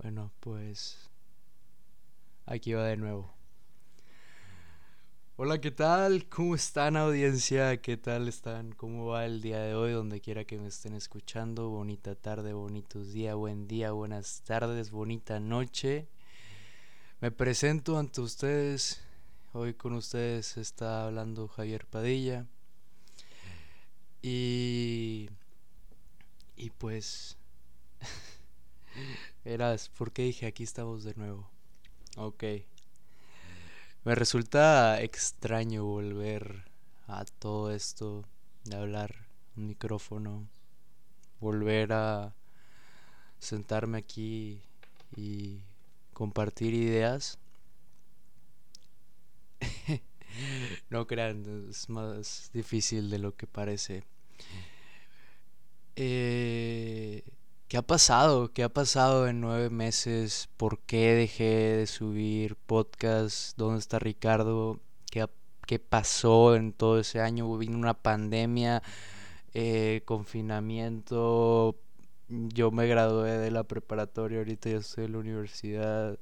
Bueno, pues aquí va de nuevo. Hola, ¿qué tal? ¿Cómo están audiencia? ¿Qué tal están? ¿Cómo va el día de hoy? Donde quiera que me estén escuchando. Bonita tarde, bonitos días, buen día, buenas tardes, bonita noche. Me presento ante ustedes. Hoy con ustedes está hablando Javier Padilla. Y... Y pues... Eras, ¿por qué dije aquí estamos de nuevo? Ok. Me resulta extraño volver a todo esto de hablar un micrófono, volver a sentarme aquí y compartir ideas. no crean, es más difícil de lo que parece. Eh, ¿Qué ha pasado? ¿Qué ha pasado en nueve meses? ¿Por qué dejé de subir podcast? ¿Dónde está Ricardo? ¿Qué, qué pasó en todo ese año? Vino una pandemia, eh, confinamiento. Yo me gradué de la preparatoria, ahorita ya estoy en la universidad.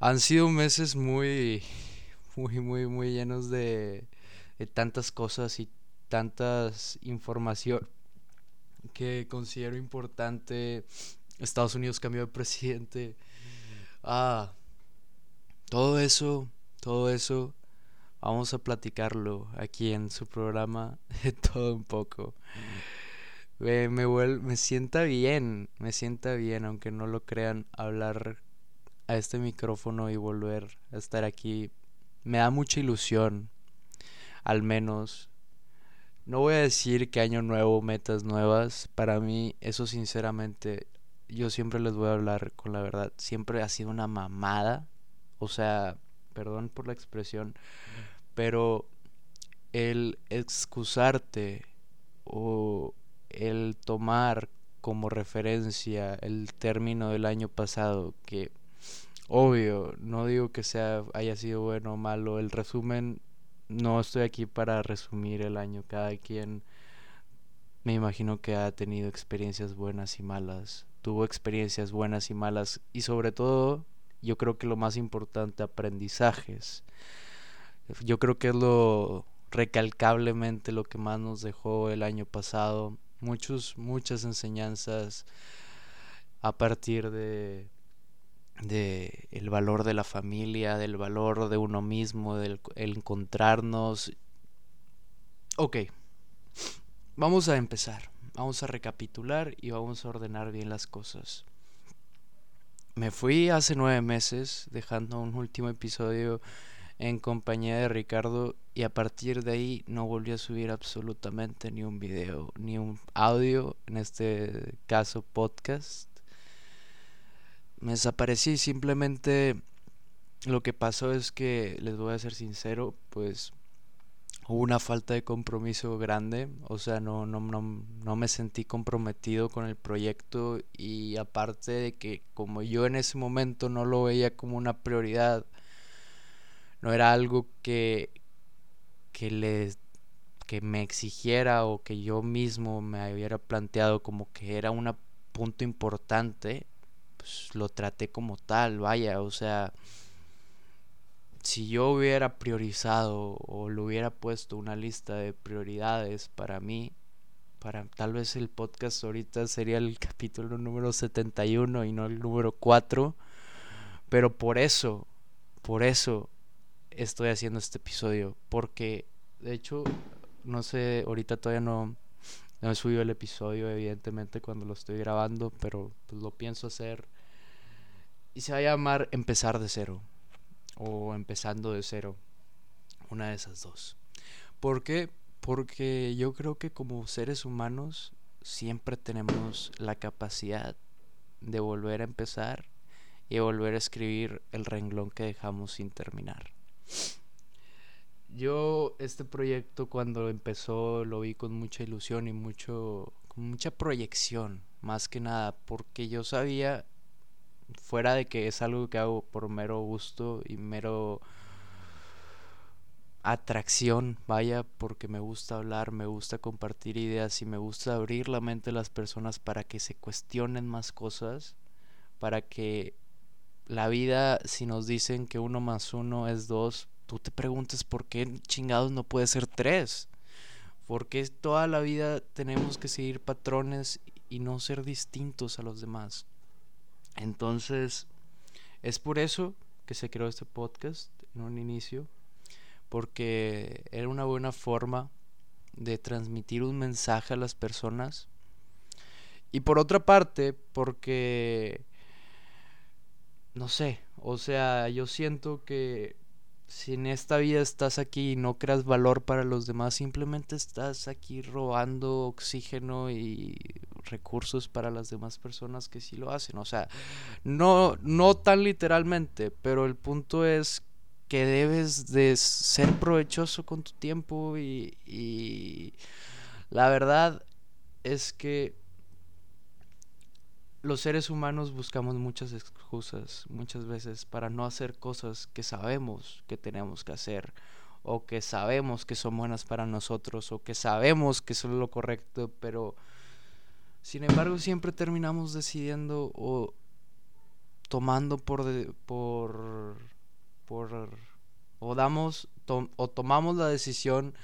Han sido meses muy, muy, muy, muy llenos de, de tantas cosas y tantas información que considero importante. Estados Unidos cambió de presidente. Ah, todo eso, todo eso, vamos a platicarlo aquí en su programa de todo un poco. Me, me, me sienta bien, me sienta bien, aunque no lo crean, hablar a este micrófono y volver a estar aquí. Me da mucha ilusión, al menos no voy a decir que año nuevo, metas nuevas. Para mí, eso sinceramente, yo siempre les voy a hablar con la verdad. Siempre ha sido una mamada. O sea, perdón por la expresión, pero el excusarte o el tomar como referencia el término del año pasado, que obvio, no digo que sea haya sido bueno o malo, el resumen no estoy aquí para resumir el año. Cada quien me imagino que ha tenido experiencias buenas y malas. Tuvo experiencias buenas y malas. Y sobre todo, yo creo que lo más importante, aprendizajes. Yo creo que es lo recalcablemente lo que más nos dejó el año pasado. Muchos, muchas enseñanzas a partir de de el valor de la familia, del valor de uno mismo, del encontrarnos. Ok, vamos a empezar, vamos a recapitular y vamos a ordenar bien las cosas. Me fui hace nueve meses dejando un último episodio en compañía de Ricardo y a partir de ahí no volví a subir absolutamente ni un video ni un audio, en este caso podcast me desaparecí, simplemente lo que pasó es que, les voy a ser sincero, pues hubo una falta de compromiso grande, o sea, no, no, no, no me sentí comprometido con el proyecto y aparte de que como yo en ese momento no lo veía como una prioridad, no era algo que, que, le, que me exigiera o que yo mismo me hubiera planteado como que era un punto importante, pues, lo traté como tal, vaya, o sea, si yo hubiera priorizado o lo hubiera puesto una lista de prioridades para mí, para tal vez el podcast ahorita sería el capítulo número 71 y no el número 4, pero por eso, por eso estoy haciendo este episodio, porque de hecho, no sé, ahorita todavía no, no he subido el episodio, evidentemente, cuando lo estoy grabando, pero pues, lo pienso hacer y se va a llamar Empezar de cero. O Empezando de cero. Una de esas dos. ¿Por qué? Porque yo creo que como seres humanos siempre tenemos la capacidad de volver a empezar y volver a escribir el renglón que dejamos sin terminar. Yo este proyecto cuando empezó lo vi con mucha ilusión y mucho con mucha proyección, más que nada, porque yo sabía fuera de que es algo que hago por mero gusto y mero atracción, vaya, porque me gusta hablar, me gusta compartir ideas y me gusta abrir la mente de las personas para que se cuestionen más cosas, para que la vida, si nos dicen que uno más uno es dos, tú te preguntes por qué chingados no puede ser tres. Porque toda la vida tenemos que seguir patrones y no ser distintos a los demás. Entonces, es por eso que se creó este podcast en un inicio, porque era una buena forma de transmitir un mensaje a las personas. Y por otra parte, porque, no sé, o sea, yo siento que si en esta vida estás aquí y no creas valor para los demás, simplemente estás aquí robando oxígeno y recursos para las demás personas que sí lo hacen. O sea, no, no tan literalmente, pero el punto es que debes de ser provechoso con tu tiempo y, y la verdad es que los seres humanos buscamos muchas excusas muchas veces para no hacer cosas que sabemos que tenemos que hacer o que sabemos que son buenas para nosotros o que sabemos que son lo correcto, pero sin embargo siempre terminamos decidiendo o tomando por por por o damos o tomamos la decisión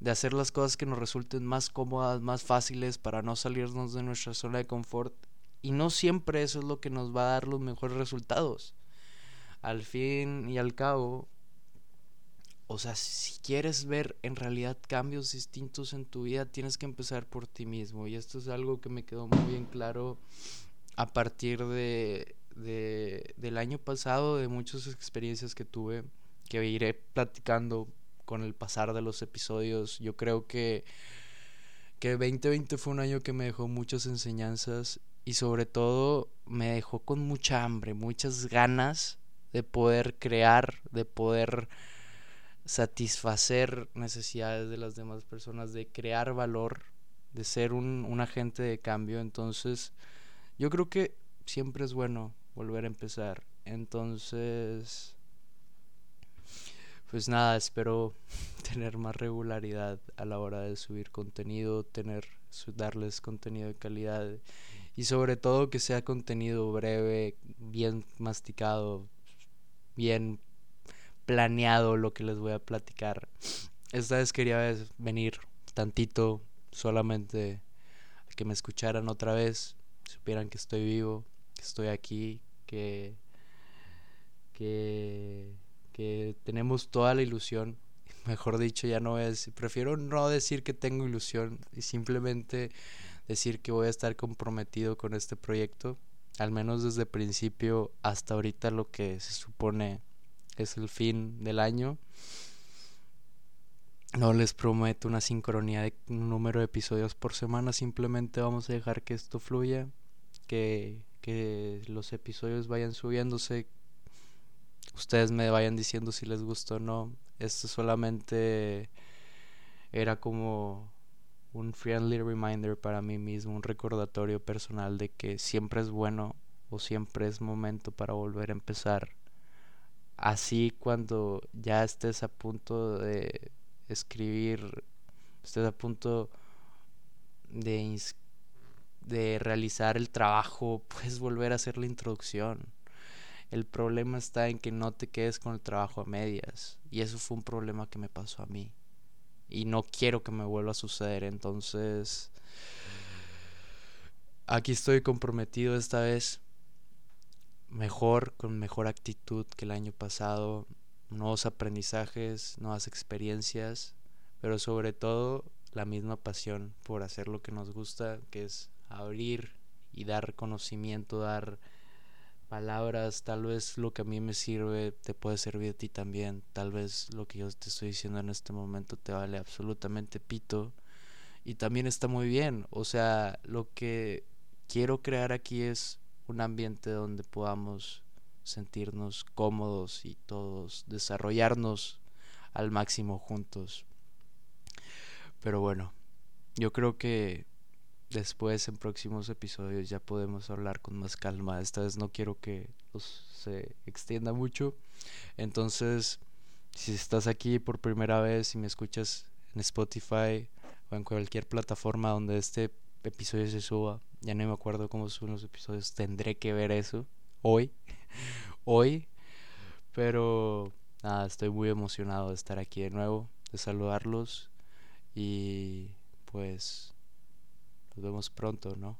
de hacer las cosas que nos resulten más cómodas, más fáciles para no salirnos de nuestra zona de confort y no siempre eso es lo que nos va a dar los mejores resultados. Al fin y al cabo, o sea, si quieres ver en realidad cambios distintos en tu vida, tienes que empezar por ti mismo. Y esto es algo que me quedó muy bien claro a partir de, de del año pasado, de muchas experiencias que tuve, que iré platicando con el pasar de los episodios. Yo creo que, que 2020 fue un año que me dejó muchas enseñanzas y sobre todo me dejó con mucha hambre, muchas ganas de poder crear, de poder satisfacer necesidades de las demás personas, de crear valor, de ser un, un agente de cambio. Entonces, yo creo que siempre es bueno volver a empezar. Entonces, pues nada, espero tener más regularidad a la hora de subir contenido, tener darles contenido de calidad y sobre todo que sea contenido breve, bien masticado, bien planeado lo que les voy a platicar. Esta vez quería venir tantito solamente que me escucharan otra vez, supieran que estoy vivo, que estoy aquí, que que que tenemos toda la ilusión. Mejor dicho, ya no es, prefiero no decir que tengo ilusión y simplemente decir que voy a estar comprometido con este proyecto, al menos desde el principio hasta ahorita lo que se supone es el fin del año. No les prometo una sincronía de un número de episodios por semana, simplemente vamos a dejar que esto fluya, que, que los episodios vayan subiéndose, ustedes me vayan diciendo si les gustó o no. Esto solamente era como un friendly reminder para mí mismo, un recordatorio personal de que siempre es bueno o siempre es momento para volver a empezar. Así cuando ya estés a punto de escribir, estés a punto de, de realizar el trabajo, puedes volver a hacer la introducción. El problema está en que no te quedes con el trabajo a medias. Y eso fue un problema que me pasó a mí y no quiero que me vuelva a suceder. Entonces, aquí estoy comprometido esta vez, mejor, con mejor actitud que el año pasado, nuevos aprendizajes, nuevas experiencias, pero sobre todo la misma pasión por hacer lo que nos gusta, que es abrir y dar conocimiento, dar palabras, tal vez lo que a mí me sirve te puede servir a ti también, tal vez lo que yo te estoy diciendo en este momento te vale absolutamente pito y también está muy bien, o sea, lo que quiero crear aquí es un ambiente donde podamos sentirnos cómodos y todos desarrollarnos al máximo juntos. Pero bueno, yo creo que después en próximos episodios ya podemos hablar con más calma. Esta vez no quiero que se extienda mucho. Entonces, si estás aquí por primera vez y me escuchas en Spotify o en cualquier plataforma donde este episodio se suba, ya no me acuerdo cómo suben los episodios, tendré que ver eso. hoy. hoy. Pero nada, estoy muy emocionado de estar aquí de nuevo, de saludarlos y pues nos vemos pronto, ¿no?